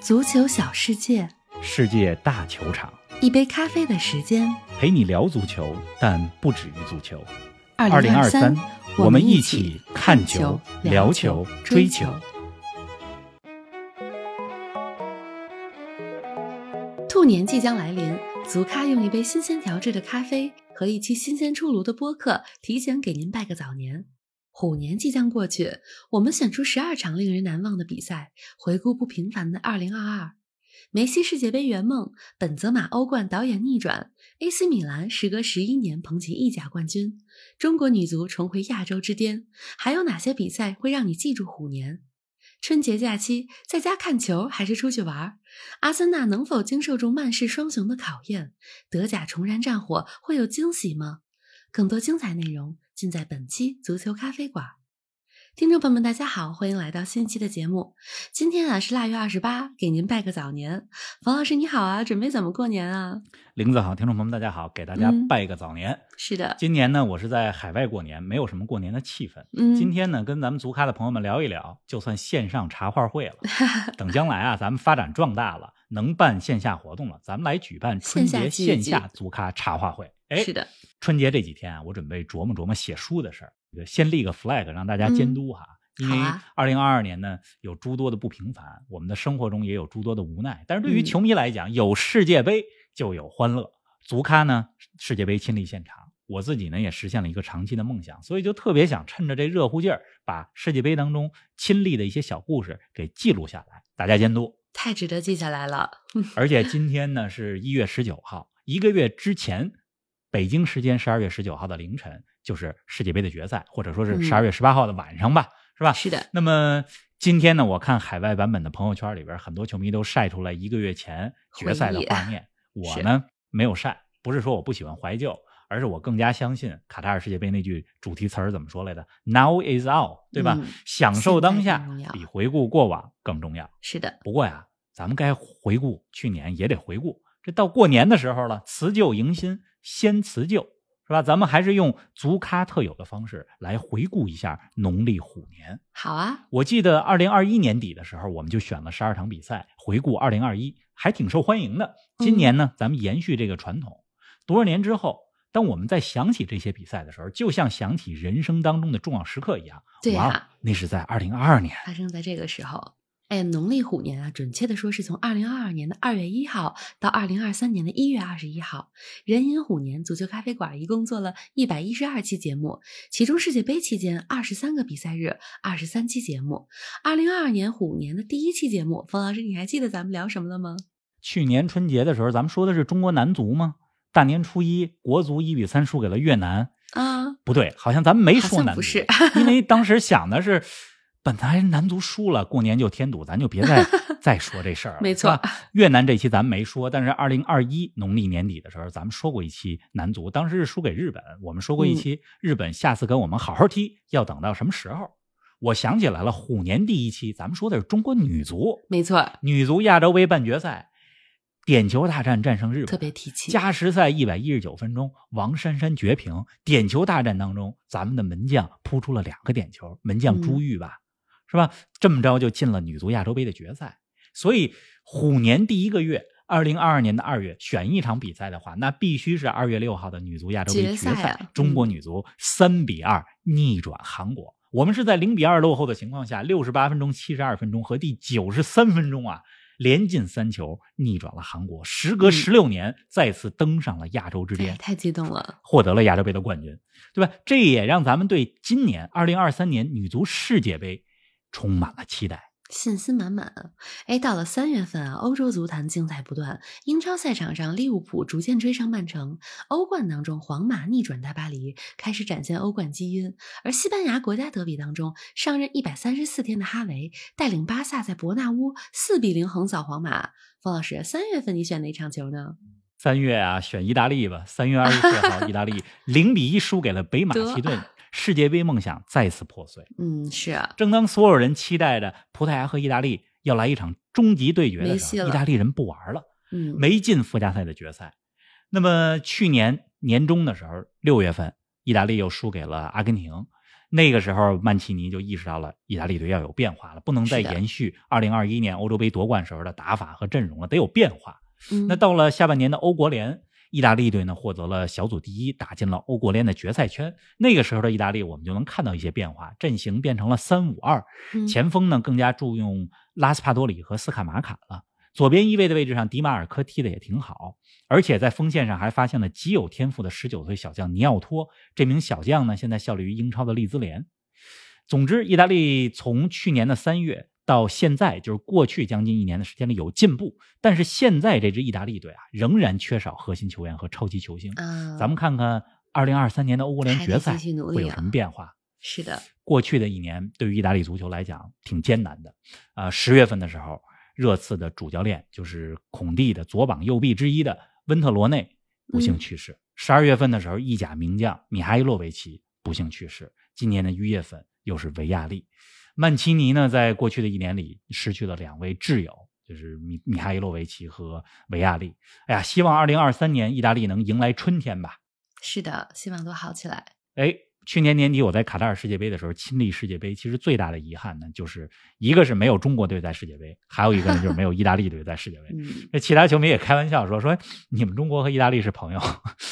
足球小世界，世界大球场，一杯咖啡的时间。陪你聊足球，但不止于足球。二零二三，我们一起看球、聊球、追球。兔年即将来临，足咖用一杯新鲜调制的咖啡和一期新鲜出炉的播客，提前给您拜个早年。虎年即将过去，我们选出十二场令人难忘的比赛，回顾不平凡的二零二二。梅西世界杯圆梦，本泽马欧冠导演逆转，AC 米兰时隔十一年捧起意甲冠军，中国女足重回亚洲之巅。还有哪些比赛会让你记住虎年？春节假期在家看球还是出去玩？阿森纳能否经受住曼市双雄的考验？德甲重燃战火会有惊喜吗？更多精彩内容尽在本期足球咖啡馆。听众朋友们，大家好，欢迎来到新一期的节目。今天啊是腊月二十八，给您拜个早年。冯老师你好啊，准备怎么过年啊？林子好，听众朋友们大家好，给大家嗯拜个早年。是的，今年呢，我是在海外过年，没有什么过年的气氛。嗯今天呢，跟咱们足咖的朋友们聊一聊，就算线上茶话会了。等将来啊，咱们发展壮大了，能办线下活动了，咱们来举办春节线下足咖茶话会。哎，是的，春节这几天啊，我准备琢磨琢磨写书的事儿，这个先立个 flag 让大家监督哈。因为二零二二年呢，有诸多的不平凡，我们的生活中也有诸多的无奈。但是对于嗯球迷来讲，有世界杯就有欢乐。足咖呢，世界杯亲历现场，我自己呢也实现了一个长期的梦想，所以就特别想趁着这热乎劲儿，把世界杯当中亲历的一些小故事给记录下来，大家监督。太值得记下来了。而且今天呢是一月十九号，一个月之前，北京时间十二月十九号的凌晨就是世界杯的决赛，或者说是嗯十二月十八号的晚上吧，是吧？是的，那么今天呢，我看海外版本的朋友圈里边，很多球迷都晒出来一个月前决赛的画面。我呢没有晒，不是说我不喜欢怀旧，而是我更加相信卡塔尔世界杯那句主题词儿怎么说来的？Now is all，对吧？嗯享受当下比回顾过往更重要。是的，不过呀，咱们该回顾去年也得回顾。这到过年的时候了，辞旧迎新，先辞旧，是吧？咱们还是用足咖特有的方式来回顾一下农历虎年。好啊，我记得二零二一年底的时候，我们就选了十二场比赛回顾二零二一，还挺受欢迎的。今年呢，咱们延续这个传统，多少年之后，当我们在想起这些比赛的时候，就像想起人生当中的重要时刻一样。对呀哇，那是在二零二二年。发生在这个时候。哎，农历虎年啊，准确的说是从二零二二年的二月一号到二零二三年的一月二十一号。人寅虎年足球咖啡馆一共做了一百一十二期节目，其中世界杯期间二十三个比赛日，二十三期节目。二零二二年虎年的第一期节目，冯老师，你还记得咱们聊什么了吗？去年春节的时候，咱们说的是中国男足吗？大年初一，国足一比三输给了越南。啊，不对，好像咱们没说男足，不是因为当时想的是，本来男足输了，过年就添堵，咱就别再 再说这事儿了。没错越南这期咱们没说，但是二零二一农历年底的时候，咱们说过一期男足，当时是输给日本，我们说过一期、日本下次跟我们好好踢，要等到什么时候？我想起来了，虎年第一期咱们说的是中国女足，没错，女足亚洲杯半决赛，点球大战战胜日本，特别提气。加时赛一百一十九分钟，王珊珊绝平。点球大战当中，咱们的门将扑出了两个点球，门将朱玉吧，是吧？这么着就进了女足亚洲杯的决赛。所以虎年第一个月，二零二二年的二月选一场比赛的话，那必须是二月六号的女足亚洲杯决决赛。啊中国女足三比二逆转韩国。我们是在零比二落后的情况下，六十八分钟、七十二分钟和第九十三分钟啊，连进三球，逆转了韩国。时隔嗯十六年，再次登上了亚洲之哎，巅，太激动了。获得了亚洲杯的冠军，对吧？这也让咱们对今年二零二三年女足世界杯充满了期待。信心满满啊！哎，到了三月份啊，欧洲足坛精彩不断。英超赛场上，利物浦逐渐追上曼城；欧冠当中，皇马逆转大巴黎，开始展现欧冠基因。而西班牙国家德比当中，上任一百三十四天的哈维带领巴萨在伯纳乌四比零横扫皇马。冯老师，三月份你选哪场球呢？三月啊，选意大利吧。三月二十四号，意大利零比一输给了北马其顿，世界杯梦想再次破碎。嗯，是啊，正当所有人期待着葡萄牙和意大利要来一场终极对决的时候，意大利人不玩了，嗯，没进附加赛的决赛。那么去年年中的时候，六月份，意大利又输给了阿根廷。那个时候曼奇尼就意识到了意大利队要有变化了，不能再延续2021年欧洲杯夺冠时候的打法和阵容了，得有变化。那到了下半年的欧国联，意大利队呢获得了小组第一，打进了欧国联的决赛圈。那个时候的意大利，我们就能看到一些变化，阵型变成了三五二，前锋呢更加注用拉斯帕多里和斯卡马卡了。左边翼位的位置上，迪马尔科踢的也挺好，而且在锋线上还发现了极有天赋的十九岁小将尼奥托。这名小将呢，现在效力于英超的利兹联。总之，意大利从去年的三月到现在，就是过去将近一年的时间里有进步，但是现在这支意大利队啊，仍然缺少核心球员和超级球星。咱们看看二零二三年的欧国联决赛会有什么变化？是的，过去的一年对于意大利足球来讲挺艰难的。啊，十月份的时候。热刺的主教练就是孔蒂的左膀右臂之一的温特罗内不幸去世。十二月份的时候，意甲名将米哈伊洛维奇不幸去世。今年的一月份又是维亚利。曼奇尼呢，在过去的一年里失去了两位挚友，就是米米哈伊洛维奇和维亚利。哎呀，希望二零二三年意大利能迎来春天吧。是的，希望都好起来。哎。去年年底我在卡塔尔世界杯的时候亲历世界杯，其实最大的遗憾呢，就是一个是没有中国队在世界杯，还有一个呢就是没有意大利队在世界杯。那其他球迷也开玩笑说说你们中国和意大利是朋友，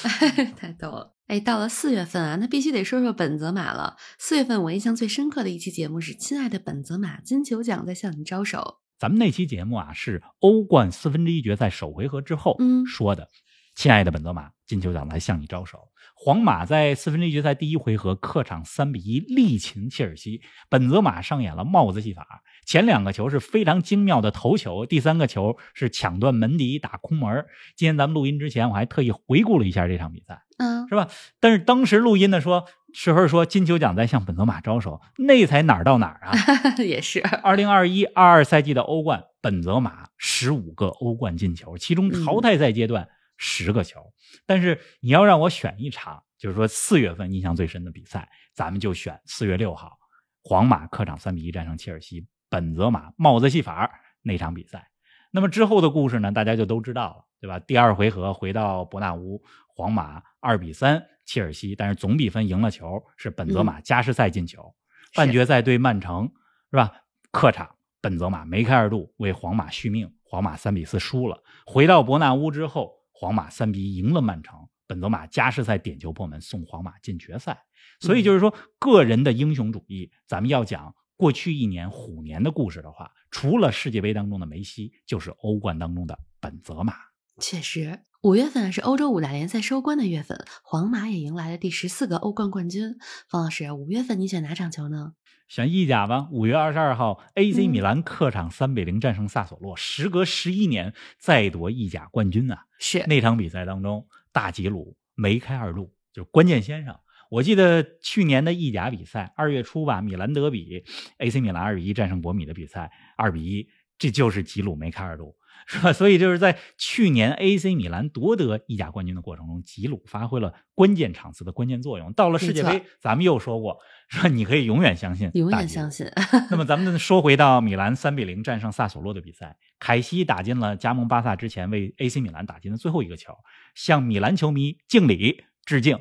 太逗了。哎，到了四月份啊，那必须得说说本泽马了。四月份我印象最深刻的一期节目是《亲爱的本泽马，金球奖在向你招手》。咱们那期节目啊是欧冠四分之一决赛首回合之后说的。亲爱的本泽马，金球奖在向你招手。皇马在四分之一决赛第一回合客场三比一力擒切尔西，本泽马上演了帽子戏法。前两个球是非常精妙的头球，第三个球是抢断门迪打空门。今天咱们录音之前，我还特意回顾了一下这场比赛，嗯，是吧？但是当时录音的说时候说金球奖在向本泽马招手，那才哪儿到哪儿啊？也是，二零二一二二赛季的欧冠，本泽马十五个欧冠进球，其中淘汰赛阶段。十个球，但是你要让我选一场，就是说四月份印象最深的比赛，咱们就选四月六号，皇马客场三比一战胜切尔西，本泽马帽子戏法那场比赛。那么之后的故事呢，大家就都知道了，对吧？第二回合回到伯纳乌，皇马二比三切尔西，但是总比分赢了球，是本泽马加时赛进球。半决赛对曼城，是吧？客场本泽马梅开二度为皇马续命，皇马三比四输了。回到伯纳乌之后。皇马三比一赢了曼城，本泽马加时赛点球破门，送皇马进决赛。所以就是说，个人的英雄主义，咱们要讲过去一年虎年的故事的话，除了世界杯当中的梅西，就是欧冠当中的本泽马。确实，五月份是欧洲五大联赛收官的月份，皇马也迎来了第十四个欧冠冠军。方老师，五月份你选哪场球呢？选意甲吧。五月二十二号，AC 米兰客场三比零战胜萨索洛，时隔十一年再夺意甲冠军啊！是那场比赛当中，大吉鲁梅开二度，就是关键先生。我记得去年的意甲比赛，二月初吧，米兰德比，AC 米兰二比一战胜博米的比赛，二比一，这就是吉鲁梅开二度。是吧？所以就是在去年 AC 米兰夺得意甲冠军的过程中，吉鲁发挥了关键场次的关键作用。到了世界杯，咱们又说过，说你可以永远相信，永远相信。那么咱们说回到米兰三比零战胜萨索洛的比赛，凯西打进了加盟巴萨之前为 AC 米兰打进的最后一个球，向米兰球迷敬礼致敬。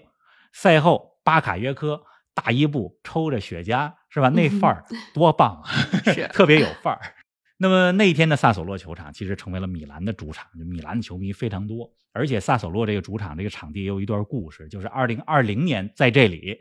赛后，巴卡约科大伊布抽着雪茄，是吧？那范儿多棒啊，是 特别有范儿。那么那一天的萨索洛球场其实成为了米兰的主场，就米兰的球迷非常多，而且萨索洛这个主场这个场地也有一段故事，就是二零二零年在这里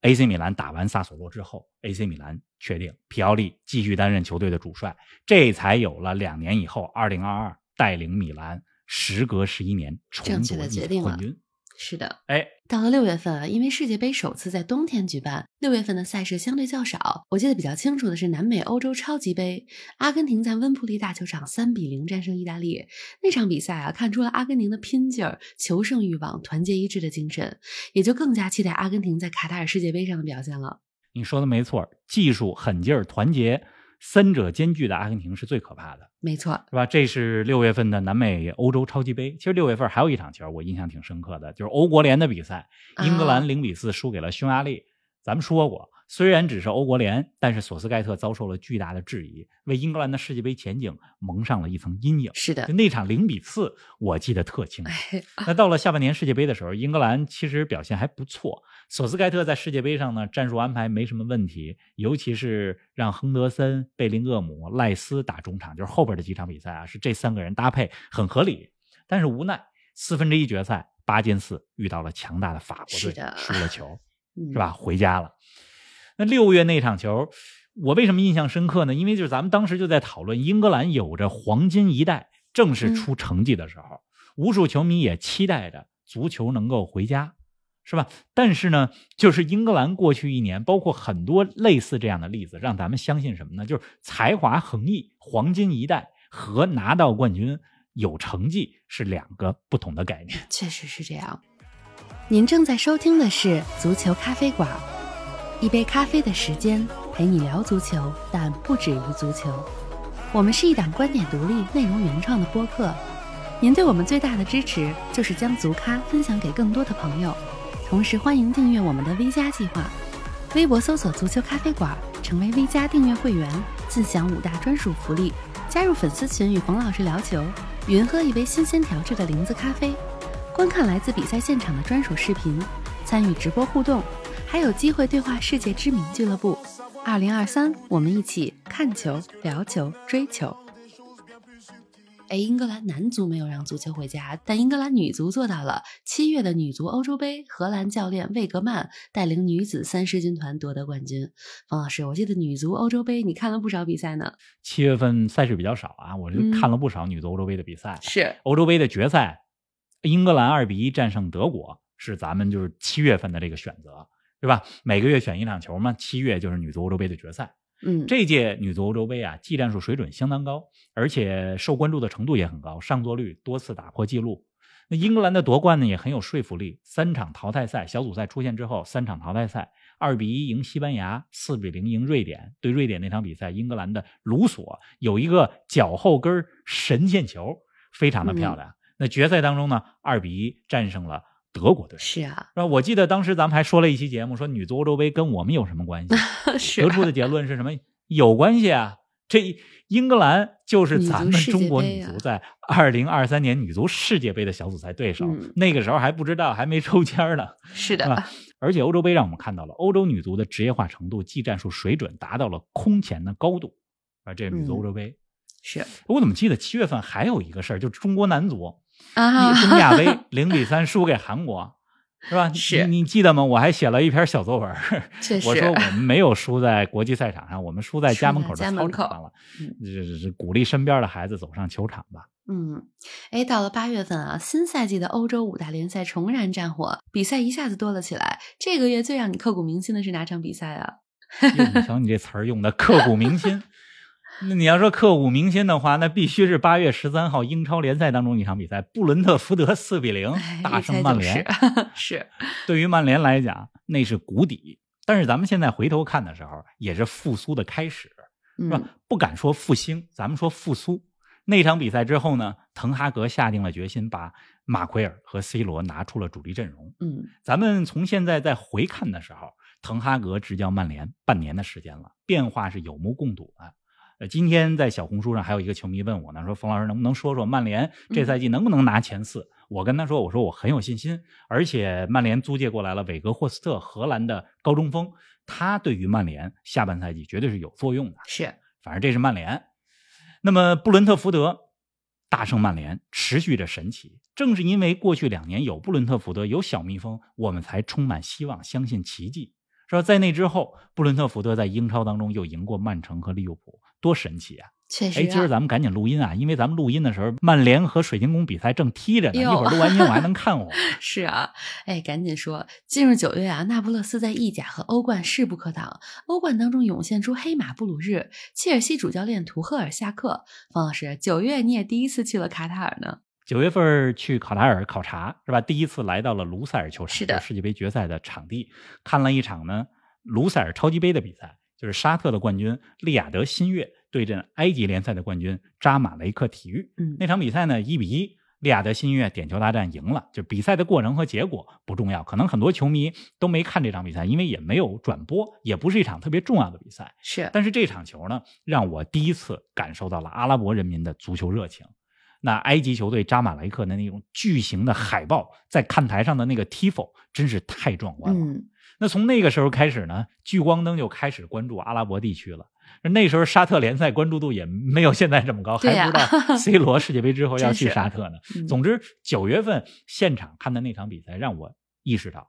，AC 米兰打完萨索洛之后，AC 米兰确定皮奥利继续担任球队的主帅，这才有了两年以后二零二二带领米兰时隔十一年重夺决定冠军。是的，哎，到了六月份啊，因为世界杯首次在冬天举办，六月份的赛事相对较少。我记得比较清楚的是南美欧洲超级杯，阿根廷在温布利大球场三比零战胜意大利。那场比赛啊，看出了阿根廷的拼劲儿、求胜欲望、团结一致的精神，也就更加期待阿根廷在卡塔尔世界杯上的表现了。你说的没错，技术、狠劲儿、团结。三者兼具的阿根廷是最可怕的，没错，是吧？这是六月份的南美欧洲超级杯。其实六月份还有一场球，我印象挺深刻的，就是欧国联的比赛，英格兰零比四输给了匈牙利。咱们说过，虽然只是欧国联，但是索斯盖特遭受了巨大的质疑，为英格兰的世界杯前景蒙上了一层阴影。是的就，那场零比四，我记得特清楚。哎，那到了下半年世界杯的时候，英格兰其实表现还不错。索斯盖特在世界杯上呢，战术安排没什么问题，尤其是让亨德森、贝林厄姆、赖斯打中场，就是后边的几场比赛啊，是这三个人搭配很合理。但是无奈四分之一决赛八进四遇到了强大的法国队，输了球，嗯是吧？？回家了。那六月那场球，我为什么印象深刻呢？因为就是咱们当时就在讨论，英格兰有着黄金一代，正式出成绩的时候，无数球迷也期待着足球能够回家，是吧？但是呢，就是英格兰过去一年，包括很多类似这样的例子，让咱们相信什么呢？就是才华横溢、黄金一代和拿到冠军、有成绩是两个不同的概念。确实是这样。您正在收听的是《足球咖啡馆》，一杯咖啡的时间陪你聊足球，但不止于足球。我们是一档观点独立、内容原创的播客。您对我们最大的支持就是将足咖分享给更多的朋友，同时欢迎订阅我们的 V 加计划。微博搜索“足球咖啡馆”，成为 V 加订阅会员，自享五大专属福利：加入粉丝群与冯老师聊球，云喝一杯新鲜调制的零子咖啡。观看来自比赛现场的专属视频，参与直播互动，还有机会对话世界知名俱乐部。二零二三，我们一起看球、聊球、追球。哎，英格兰男足没有让足球回家，但英格兰女足做到了。七月的女足欧洲杯，荷兰教练魏格曼带领女子三狮军团夺得冠军。冯老师，我记得女足欧洲杯你看了不少比赛呢。七月份赛事比较少啊，我就嗯看了不少女足欧洲杯的比赛。是，欧洲杯的决赛，英格兰二比一战胜德国，是咱们就是七月份的这个选择，对吧？每个月选一场球嘛，七月就是女足欧洲杯的决赛。嗯，这届女足欧洲杯啊，技战术水准相当高，而且受关注的程度也很高，上座率多次打破纪录。那英格兰的夺冠呢也很有说服力，三场淘汰赛，小组赛出现之后，三场淘汰赛，二比一赢西班牙，四比零赢瑞典。对瑞典那场比赛，英格兰的卢索有一个脚后跟神仙球，非常的漂亮。那决赛当中呢，二比一战胜了德国队。是啊？我记得当时咱们还说了一期节目，说女足欧洲杯跟我们有什么关系？是得出的结论是什么？有关系啊！这英格兰就是咱们中国女足在二零二三年女足世界杯的小组赛对手。嗯那个时候还不知道，还没抽签呢。是的，啊而且欧洲杯让我们看到了欧洲女足的职业化程度、技战术水准达到了空前的高度。啊，这是女足欧洲杯。是我怎么记得七月份还有一个事儿，就是中国男足啊，中亚杯零比三输给韩国，是吧？是你你记得吗？我还写了一篇小作文，确实，我说我们没有输在国际赛场上，我们输在家门口的操场上了。嗯这这这鼓励身边的孩子走上球场吧。嗯，哎，到了八月份啊，新赛季的欧洲五大联赛重燃战火，比赛一下子多了起来。这个月最让你刻骨铭心的是哪场比赛啊？哟你瞧你这词儿用的刻骨铭心。那你要说刻骨铭心的话，那必须是八月十三号英超联赛当中一场比赛，布伦特福德四比零哎大胜曼联。是 是，对于曼联来讲，那是谷底。但是咱们现在回头看的时候，也是复苏的开始，是吧？嗯，不敢说复兴，咱们说复苏。那场比赛之后呢，滕哈格下定了决心，把马奎尔和 C 罗拿出了主力阵容。嗯，咱们从现在再回看的时候，滕哈格执教曼联半年的时间了，变化是有目共睹的。呃，今天在小红书上还有一个球迷问我呢，说冯老师能不能说说曼联这赛季能不能拿前四？我跟他说，我说我很有信心，而且曼联租借过来了韦格霍斯特，荷兰的高中锋，他对于曼联下半赛季绝对是有作用的。是，反正这是曼联。那么布伦特福德大胜曼联，持续着神奇。正是因为过去两年有布伦特福德有小蜜蜂，我们才充满希望，相信奇迹。是吧？在那之后，布伦特福德在英超当中又赢过曼城和利物浦，多神奇啊！确实、哎，啊。今儿咱们赶紧录音啊，因为咱们录音的时候，曼联和水晶宫比赛正踢着呢，一会儿录完音我还能看我。是啊，哎，赶紧说，进入九月啊，那不勒斯在意甲和欧冠势不可挡。欧冠当中涌现出黑马布鲁日，切尔西主教练图赫尔下课。方老师，九月你也第一次去了卡塔尔呢？九月份去卡塔尔考察是吧？第一次来到了卢塞尔球场，是的世界杯决赛的场地，看了一场呢卢塞尔超级杯的比赛，就是沙特的冠军利雅得新月对阵埃及联赛的冠军扎马雷克体育。嗯，那场比赛呢一比一，利雅得新月点球大战赢了，就比赛的过程和结果不重要，可能很多球迷都没看这场比赛，因为也没有转播，也不是一场特别重要的比赛。是，但是这场球呢，让我第一次感受到了阿拉伯人民的足球热情。那埃及球队扎马雷克的那种巨型的海报在看台上的那个 tifo 真是太壮观了。嗯，那从那个时候开始呢，聚光灯就开始关注阿拉伯地区了。那时候沙特联赛关注度也没有现在这么高，还不知道 C 罗世界杯之后要去沙特呢。嗯总之，九月份现场看的那场比赛，让我意识到，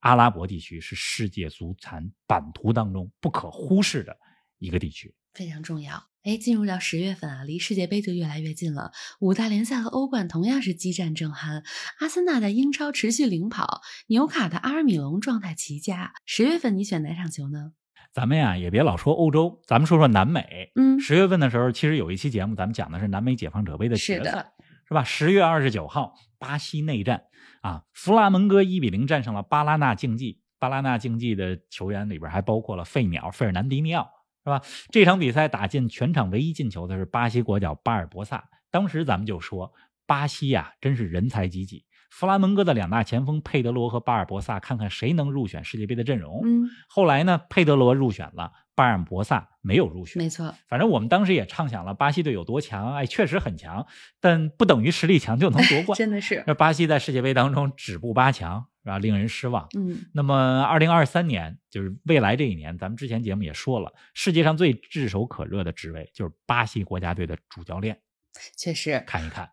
阿拉伯地区是世界足坛版图当中不可忽视的一个地区。非常重要。哎，进入到十月份啊，离世界杯就越来越近了。五大联赛和欧冠同样是激战正酣，阿森纳在英超持续领跑，纽卡的阿尔米隆状态奇佳。十月份你选哪场球呢？咱们呀，也别老说欧洲，咱们说说南美。嗯，十月份的时候，其实有一期节目，咱们讲的是南美解放者杯的决赛，是吧？十月二十九号，巴西内战啊，弗拉门戈一比零战胜了巴拉纳竞技。巴拉纳竞技的球员里边还包括了费鸟费尔南迪尼奥，是吧？这场比赛打进全场唯一进球的是巴西国脚巴尔博萨。当时咱们就说，巴西呀、真是人才济济。弗拉门戈的两大前锋佩德罗和巴尔博萨，看看谁能入选世界杯的阵容。嗯，后来呢，佩德罗入选了，巴尔博萨没有入选。没错，反正我们当时也畅想了巴西队有多强，哎，确实很强，但不等于实力强就能夺冠。真的是，那巴西在世界杯当中止步八强，是吧？令人失望。嗯，那么，二零二三年就是未来这一年，咱们之前节目也说了，世界上最炙手可热的职位就是巴西国家队的主教练。确实，看一看，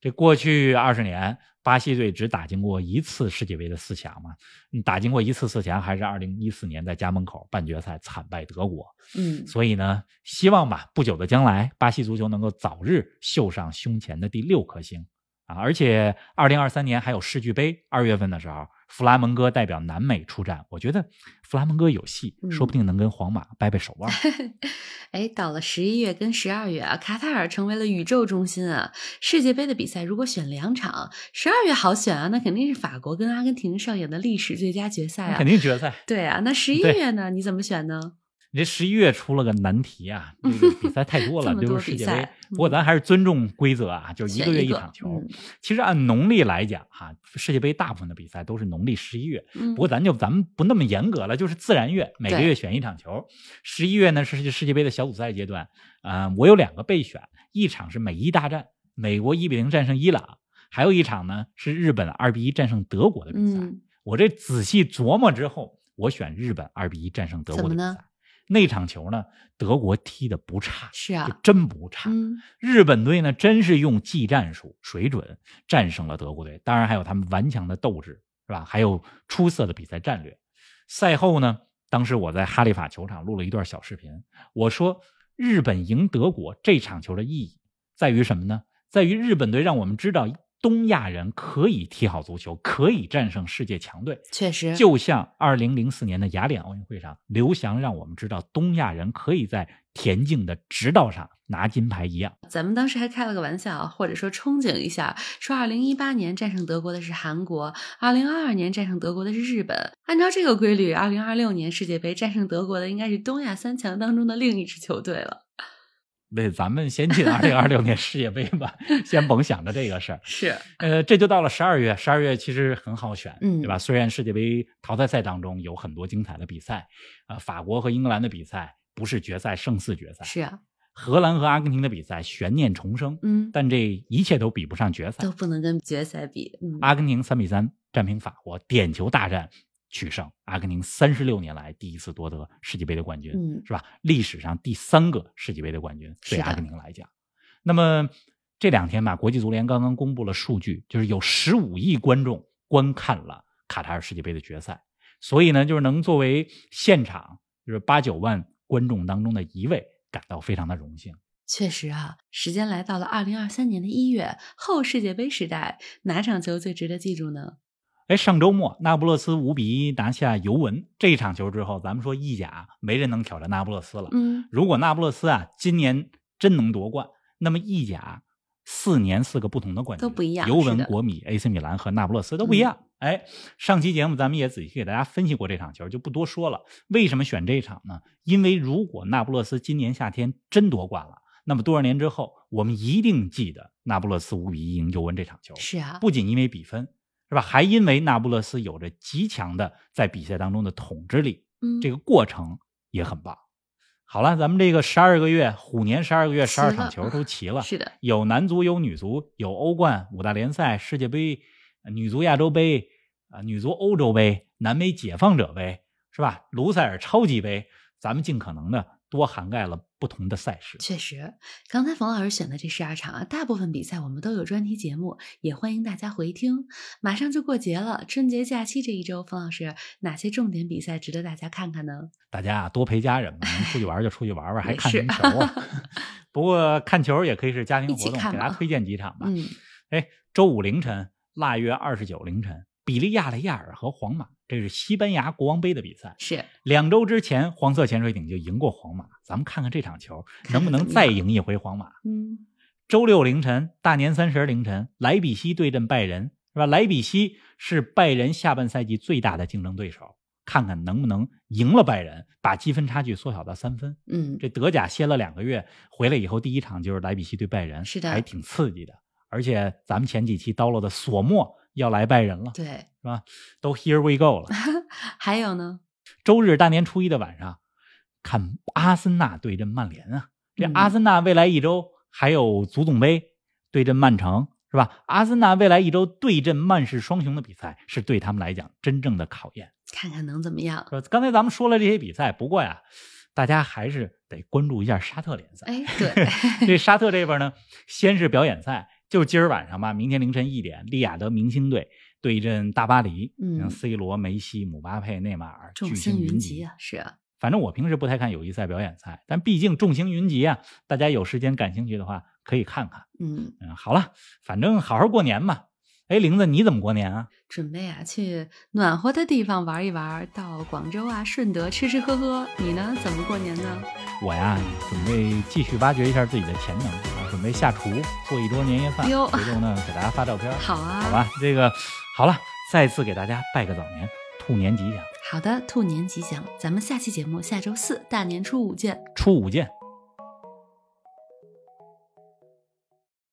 这过去二十年，巴西队只打进过一次世界杯的四强嘛？你打进过一次四强，还是二零一四年在家门口半决赛惨败德国。嗯，所以呢，希望吧，不久的将来，巴西足球能够早日绣上胸前的第六颗星啊！而且，二零二三年还有世俱杯，二月份的时候，弗拉门戈代表南美出战，我觉得弗拉门戈有戏，嗯说不定能跟皇马掰掰手腕。哎，到了十一月跟十二月啊，卡塔尔成为了宇宙中心啊。世界杯的比赛如果选两场，十二月好选啊，那肯定是法国跟阿根廷上演的历史最佳决赛啊肯。定决赛。对啊，那十一月呢？你怎么选呢？你这十一月出了个难题啊，这个比赛太多了，就是世界杯。不过咱还是尊重规则啊，就一个月一场球。嗯其实按农历来讲哈、世界杯大部分的比赛都是农历十一月。嗯不过咱就咱们不那么严格了，就是自然月，每个月选一场球。十一月呢是世界杯的小组赛阶段，啊、我有两个备选，一场是美伊大战，美国一比零战胜伊朗，还有一场呢是日本二比一战胜德国的比赛。嗯，我这仔细琢磨之后，我选日本二比一战胜德国的比赛。那场球呢，德国踢的不差，是啊真不差。嗯，日本队呢，真是用技战术水准战胜了德国队，当然还有他们顽强的斗志，是吧？还有出色的比赛战略。赛后呢，当时我在哈利法球场录了一段小视频，我说日本赢德国这场球的意义在于什么呢？在于日本队让我们知道东亚人可以踢好足球，可以战胜世界强队。确实，就像二零零四年的雅典奥运会上，刘翔让我们知道东亚人可以在田径的直道上拿金牌一样。咱们当时还开了个玩笑，或者说憧憬一下，说二零一八年战胜德国的是韩国，二零二二年战胜德国的是日本。按照这个规律，二零二六年世界杯战胜德国的应该是东亚三强当中的另一支球队了。那咱们先进二零二六年世界杯吧，先甭想着这个事儿。是，呃，这就到了十二月，十二月其实很好选，嗯对吧？虽然世界杯淘汰赛当中有很多精彩的比赛，啊、法国和英格兰的比赛不是决赛胜似决赛，是啊，荷兰和阿根廷的比赛悬念重生，嗯，但这一切都比不上决赛都。不能跟决赛比。嗯，阿根廷三比三战平法国，点球大战取胜。阿根廷三十六年来第一次夺得世界杯的冠军，嗯是吧？历史上第三个世界杯的冠军，对阿根廷来讲。那么这两天吧，国际足联刚刚公布了数据，就是有十五亿观众观看了卡塔尔世界杯的决赛，所以呢，就是能作为现场就是八九万观众当中的一位，感到非常的荣幸。确实啊，时间来到了二零二三年的一月，后世界杯时代，哪场球最值得记住呢？哎，上周末那不勒斯五比一拿下尤文这一场球之后，咱们说意甲没人能挑战那不勒斯了。嗯，如果那不勒斯啊今年真能夺冠，那么意甲四年四个不同的冠军都不一样尤文、国米、AC 米兰和那不勒斯都不一样。哎，上期节目咱们也仔细给大家分析过这场球，就不多说了。为什么选这场呢？因为如果那不勒斯今年夏天真夺冠了，那么多少年之后，我们一定记得那不勒斯五比一赢尤文这场球。是啊，不仅因为比分，是吧？还因为那不勒斯有着极强的在比赛当中的统治力，嗯，这个过程也很棒。好了，咱们这个十二个月，虎年十二个月，十二场球都齐了，是的，有男足，有女足，有欧冠、五大联赛、世界杯、呃女足亚洲杯啊、女足欧洲杯、南美解放者杯，是吧？卢塞尔超级杯，咱们尽可能的多涵盖了不同的赛事。确实，刚才冯老师选的这十二场啊，大部分比赛我们都有专题节目，也欢迎大家回听。马上就过节了，春节假期这一周，冯老师哪些重点比赛值得大家看看呢？大家啊，多陪家人嘛，能出去玩就出去玩玩，还看什么球啊？不过看球也可以是家庭活动，给大家推荐几场吧。嗯，哎，周五凌晨，腊月二十九凌晨，比利亚雷亚尔和皇马，这是西班牙国王杯的比赛。是两周之前，黄色潜水艇就赢过皇马，咱们看看这场球能不能再赢一回皇马。嗯，周六凌晨，大年三十凌晨，莱比锡对阵拜仁，是吧？莱比锡是拜仁下半赛季最大的竞争对手，看看能不能赢了拜仁，把积分差距缩小到三分。嗯，这德甲歇了两个月，回来以后第一场就是莱比锡对拜仁，是的还挺刺激的。而且咱们前几期叨唠的索莫要来拜仁了，对，是吧？都 Here we go 了。还有呢，周日大年初一的晚上，看阿森纳对阵曼联啊。这嗯阿森纳未来一周还有足总杯对阵曼城，是吧？阿森纳未来一周对阵曼市双雄的比赛，是对他们来讲真正的考验。看看能怎么样？说刚才咱们说了这些比赛，不过呀，大家还是得关注一下沙特联赛。哎，对，这沙特这边呢，先是表演赛，就今儿晚上吧，明天凌晨一点，利雅得明星队对阵大巴黎，嗯像 C 罗、梅西、姆巴佩、内马尔，众巨星星云集集啊，是啊，反正我平时不太看友谊赛、表演赛，但毕竟众星云集啊，大家有时间感兴趣的话可以看看。嗯，嗯，好了，反正好好过年嘛。哎，玲子，你怎么过年啊？准备啊去暖和的地方玩一玩，到广州啊、顺德吃吃喝喝。你呢？怎么过年呢？我呀，准备继续挖掘一下自己的潜能啊，准备下厨做一桌年夜饭，哟回头呢给大家发照片。好啊，好吧，这个好了，再次给大家拜个早年，兔年吉祥，好的，兔年吉祥，咱们下期节目下周四大年初五见。初五见。